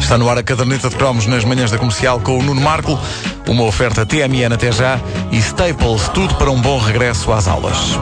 Está no ar a caderneta de cromos nas manhãs da comercial com o Nuno Marco, uma oferta TMN até já e Staples, tudo para um bom regresso às aulas.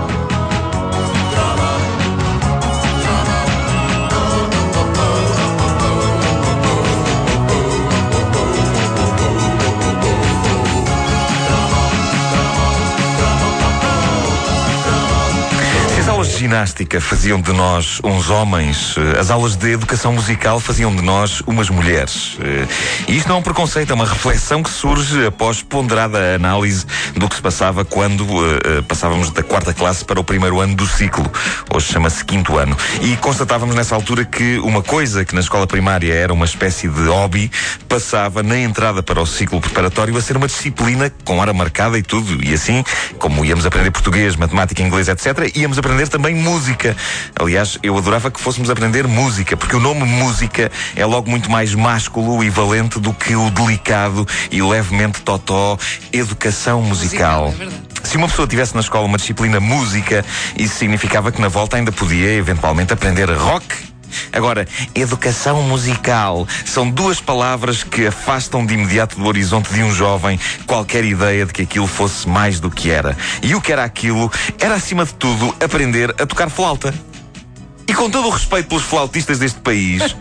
Ginástica faziam de nós uns homens, eh, as aulas de educação musical faziam de nós umas mulheres. Eh, E isto não é um preconceito, é uma reflexão que surge após ponderada análise do que se passava quando eh, passávamos da quarta classe para o primeiro ano do ciclo. Hoje chama-se quinto ano. E constatávamos nessa altura que uma coisa que na escola primária era uma espécie de hobby passava na entrada para o ciclo preparatório a ser uma disciplina com hora marcada e tudo. E assim, como íamos aprender português, matemática, inglês, etc., íamos aprender também música. Aliás, eu adorava que fôssemos aprender música, porque o nome música é logo muito mais másculo e valente do que o delicado e levemente totó educação musical. Musical, é. Se uma pessoa tivesse na escola uma disciplina música, isso significava que na volta ainda podia eventualmente aprender rock Agora, educação musical são duas palavras que afastam de imediato do horizonte de um jovem qualquer ideia de que aquilo fosse mais do que era. E o que era aquilo era, acima de tudo, aprender a tocar flauta. E com todo o respeito pelos flautistas deste país,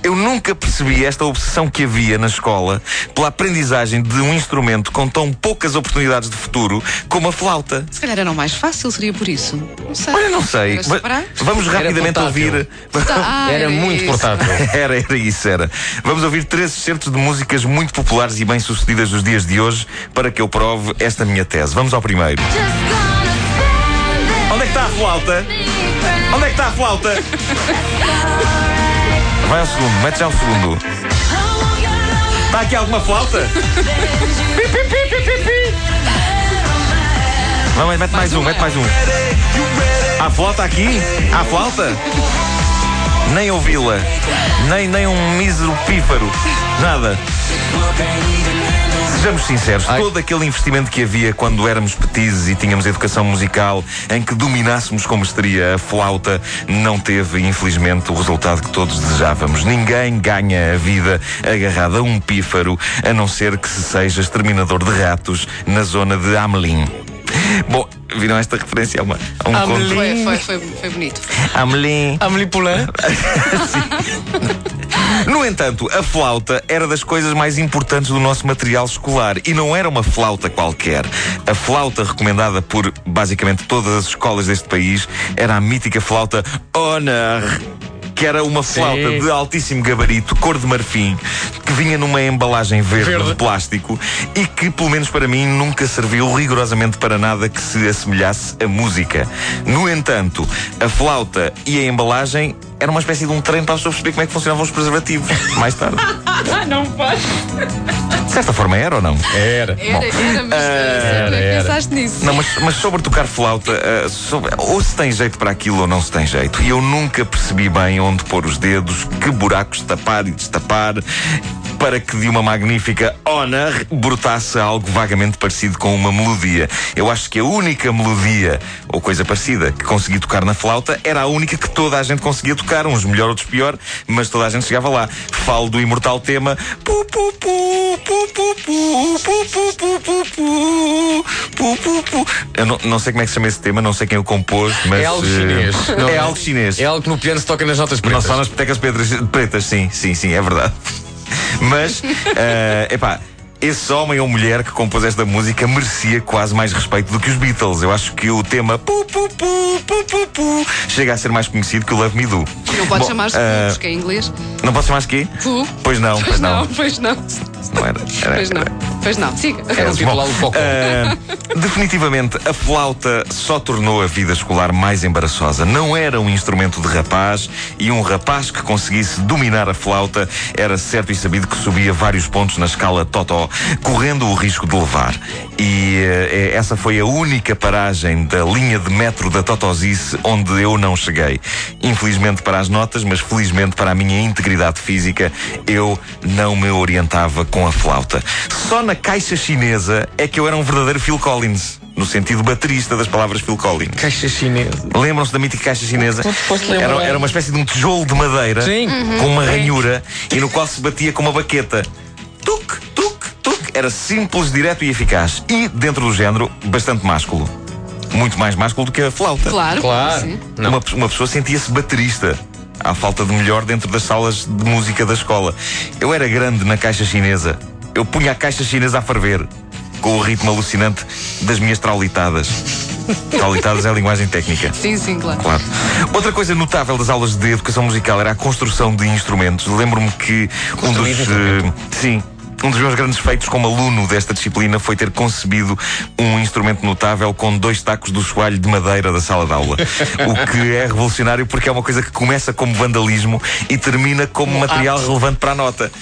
eu nunca percebi esta obsessão que havia na escola pela aprendizagem de um instrumento com tão poucas oportunidades de futuro como a flauta. Se calhar era o mais fácil, seria por isso. Não sei. Olha, não sei. Era? Vamos rapidamente ouvir. Ah, Era muito isso. portátil. Era, era isso, era. Vamos ouvir três excertos de músicas muito populares e bem-sucedidas dos dias de hoje para que eu prove esta minha tese. Vamos ao primeiro. Onde é que está a flauta? Onde é que está a flauta? Vai ao segundo, mete já o segundo. Está aqui alguma flauta? Pi, pi, pi, pi, pi, pi. Mete mais um, mete mais um. Há flauta aqui? Há flauta? Nem ouvi-la. Nem, nem um mísero pífaro. Nada. Sejamos sinceros, todo aquele investimento que havia quando éramos petizes e tínhamos educação musical em que dominássemos com mestria a flauta, não teve, infelizmente, o resultado que todos desejávamos. Ninguém ganha a vida agarrado a um pífaro, a não ser que se seja exterminador de ratos na zona de Amelin. Bom, viram esta referência a, uma, a um Amelie. conto? Foi, foi, foi, foi bonito. Amelin. Amélie Poulain. No entanto, a flauta era das coisas mais importantes do nosso material escolar e não era uma flauta qualquer. A flauta recomendada por basicamente todas as escolas deste país era a mítica flauta Honor. Que era uma flauta Sim. de altíssimo gabarito, cor de marfim, que vinha numa embalagem verde, Verde. de plástico e que, pelo menos para mim, nunca serviu rigorosamente para nada que se assemelhasse a música. No entanto, a flauta e a embalagem era uma espécie de um treino para as pessoas perceber como é que funcionavam os preservativos. Mais tarde. Não pode. De certa forma era ou não? Era. Era, era, mas era, sempre era. pensaste nisso. Não, mas, mas sobre tocar flauta, ah, sobre- ou se tem jeito para aquilo ou não se tem jeito. E eu nunca percebi bem onde pôr os dedos, que buracos tapar e destapar, para que de uma magnífica honor brotasse algo vagamente parecido com uma melodia. Eu acho que a única melodia, ou coisa parecida, que consegui tocar na flauta era a única que toda a gente conseguia tocar, uns melhor, outros pior, mas toda a gente chegava lá. Falo do imortal tema. Pu, pu, pu, pu, pu, pu, pu, pu, pu, pu, pu, pu, pu, pu. Eu não, não sei como é que se chama esse tema, não sei quem o compôs, mas. É algo eh, chinês. Não, é não. algo chinês. É algo que no piano se toca nas notas Não pretas. só nas petecas pretas, pretas, sim, sim, sim, é verdade. Mas, eh, epá, esse homem ou mulher que compôs esta música merecia quase mais respeito do que os Beatles. Eu acho que o tema pu, pu, pu, pu, pu, pu, chega a ser mais conhecido que o Love Me Do. Não pode chamar-se Pubs, que é em inglês. Não posso chamar-se quê? Pu. Pois não, pois Pois não. não, pois não. Não era. era- Pois não. Pois não. Siga. Era um Pocó. Ah, definitivamente, a flauta só tornou a vida escolar mais embaraçosa. Não era um instrumento de rapaz e um rapaz que conseguisse dominar a flauta era certo e sabido que subia vários pontos na escala Totó, correndo o risco de levar. E eh, essa foi a única paragem da linha de metro da Totosice onde eu não cheguei. Infelizmente para as notas, mas felizmente para a minha integridade física, eu não me orientava com a flauta. Só na caixa chinesa é que eu era um verdadeiro Phil Collins. no sentido baterista das palavras Phil Collins. Caixa chinesa. Lembram-se da mítica caixa chinesa? Era, era uma espécie de um tijolo de madeira Sim. com uma ranhura e no qual se batia com uma baqueta. Tuc. Era simples, direto e eficaz. E, dentro do género, bastante másculo. Muito mais másculo do que a flauta. Claro. Claro. Uma, uma pessoa sentia-se baterista. À falta de melhor dentro das salas de música da escola. Eu era grande na caixa chinesa. Eu punha a caixa chinesa a ferver. Com o ritmo alucinante das minhas traulitadas. traulitadas é a linguagem técnica. Sim, sim, claro. Claro. Outra coisa notável das aulas de educação musical era a construção de instrumentos. Lembro-me que um dos. Eh, sim. Um dos meus grandes feitos como aluno desta disciplina foi ter concebido um instrumento notável com dois tacos do soalho de madeira da sala de aula. o que é revolucionário porque é uma coisa que começa como vandalismo e termina como material relevante para a nota.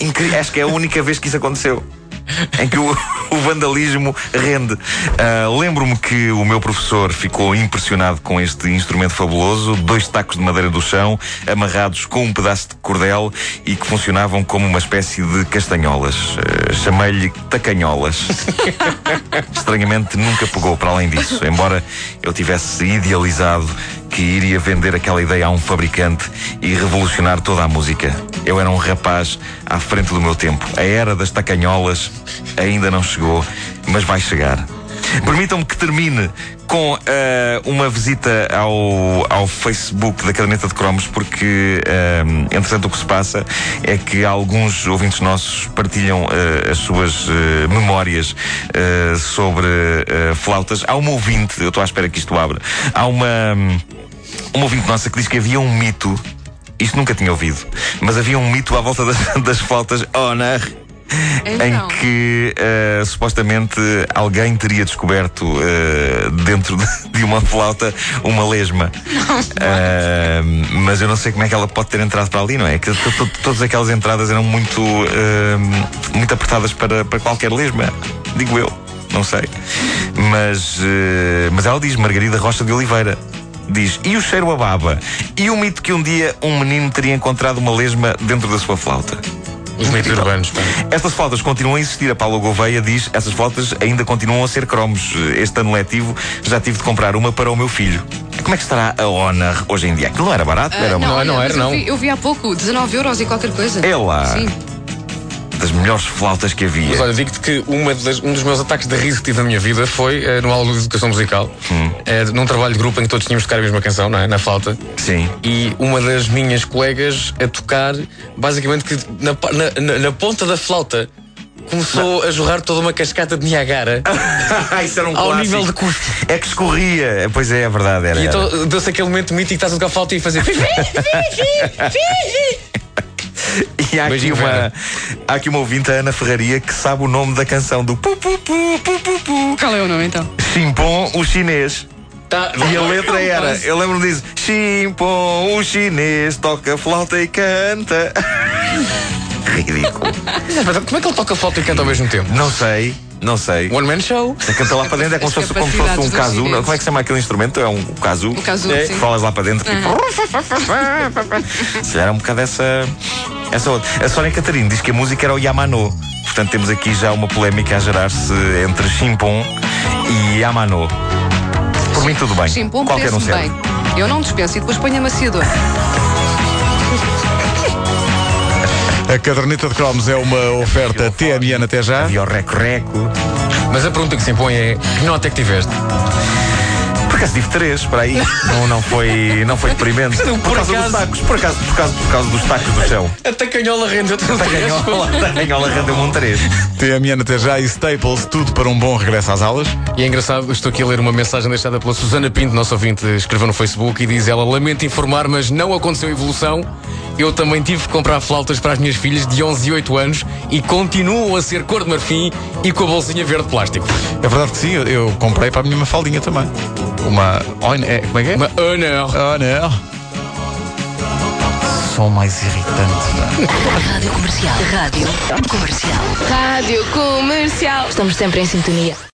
Incri- Acho que é a única vez que isso aconteceu. Em que o, o vandalismo rende. Ah, Lembro-me que o meu professor ficou impressionado com este instrumento fabuloso, dois tacos de madeira do chão, amarrados com um pedaço de cordel e que funcionavam como uma espécie de castanholas. Ah, Chamei-lhe tacanholas. Estranhamente nunca pegou para além disso, embora eu tivesse idealizado que iria vender aquela ideia a um fabricante e revolucionar toda a música. Eu era um rapaz à frente do meu tempo. A era das tacanholas ainda não chegou, mas vai chegar. Permitam-me que termine com eh, uma visita ao, ao Facebook da Caderneta de Cromos, porque, eh, entretanto, o que se passa é que alguns ouvintes nossos partilham eh, as suas memórias sobre flautas. Há uma ouvinte, eu estou à espera que isto abra, há uma, hum, uma ouvinte nossa que diz que havia um mito, isto nunca tinha ouvido, mas havia um mito à volta das, das flautas Honor. Então. Em que eh, supostamente alguém teria descoberto eh, dentro de, uma flauta uma lesma. Eh, mas eu não sei como é que ela pode ter entrado para ali, não é? Que to- to- todas aquelas entradas eram muito, muito apertadas para, para qualquer lesma, digo eu, não sei. Mas, mas ela diz Margarida Rocha de Oliveira. Diz, e o cheiro a baba? E o mito que um dia um menino teria encontrado uma lesma dentro da sua flauta? Os mitos urbanos. pá. Estas flautas continuam a existir. A Paula Gouveia diz essas flautas ainda continuam a ser cromos. Este ano letivo já tive de comprar uma para o meu filho. Como é que estará a Honor hoje em dia? Aquilo não era barato, Ah, era uma. não, não era, mas eu não. vi- Eu vi há pouco, 19 euros e qualquer coisa. É lá. Sim. Das melhores flautas que havia. Mas olha, digo-te que uma das- um dos meus ataques de riso que tive na minha vida foi eh, no aula de educação musical, eh, num trabalho de grupo em que todos tínhamos de tocar a mesma canção, não é? Na flauta. Sim. E uma das minhas colegas a tocar, basicamente, que na, na- na- ponta da flauta começou a jorrar toda uma cascata de Niagara Isso era um ao clássico. nível de custo. É que escorria. Pois é, é verdade. Era, E então deu-se aquele momento mítico que estás a tocar flauta e fazer. E há aqui, Beijinho, uma, Vera. há aqui uma ouvinte, a Ana Ferraria, que sabe o nome da canção do pu pu pu pu pu pu Qual é o nome então? Chimpon, o chinês. Tá, E a letra era, eu lembro-me disso, Chimpon, o chinês, toca flauta e canta. Ridículo. Mas como é que ele toca flauta e canta ao mesmo tempo? Não sei, não sei. One man show. Você canta lá para dentro, é como, se fosse, como se fosse um casu. chineses. Como é que se chama aquele instrumento? É um casu. O casu, é, sim. Falas lá para dentro. Tipo, se calhar é um bocado essa, essa outra. A Sónia Catarina diz que a música era o Yamano. Portanto, temos aqui já uma polémica a gerar-se entre Chimpon e Yamano. Por mim, tudo bem. Chimpom Qualquer um serve. bem. Eu não dispenso e depois ponho amaciador. A caderneta de cromos é uma oferta TMN até já. Havia o reco-reco. Mas a pergunta que se impõe é: que nota é que tiveste? Por acaso tive três para aí. Não, não foi, não foi deprimente. Por Por causa dos acaso. tacos. Por acaso, por causa, por causa dos tacos do chão. A tacanhola rendeu-te um Tacanhola, tacanhola rendeu-me um três. TMN até já e Staples, tudo para um bom regresso às aulas. E é engraçado, estou aqui a ler uma mensagem deixada pela Susana Pinto, nossa ouvinte, escreveu no Facebook e diz ela: Lamento informar, mas não aconteceu evolução. Eu também tive que comprar flautas para as minhas filhas de 11 e 8 anos e continuam a ser cor de marfim e com a bolsinha verde plástico. É verdade que sim, eu, eu comprei para a minha mafaldinha também. Uma. É, como é que é? Não! Oh, não. Som mais irritante. Rádio Comercial. Rádio Comercial. Rádio Comercial. Estamos sempre em sintonia.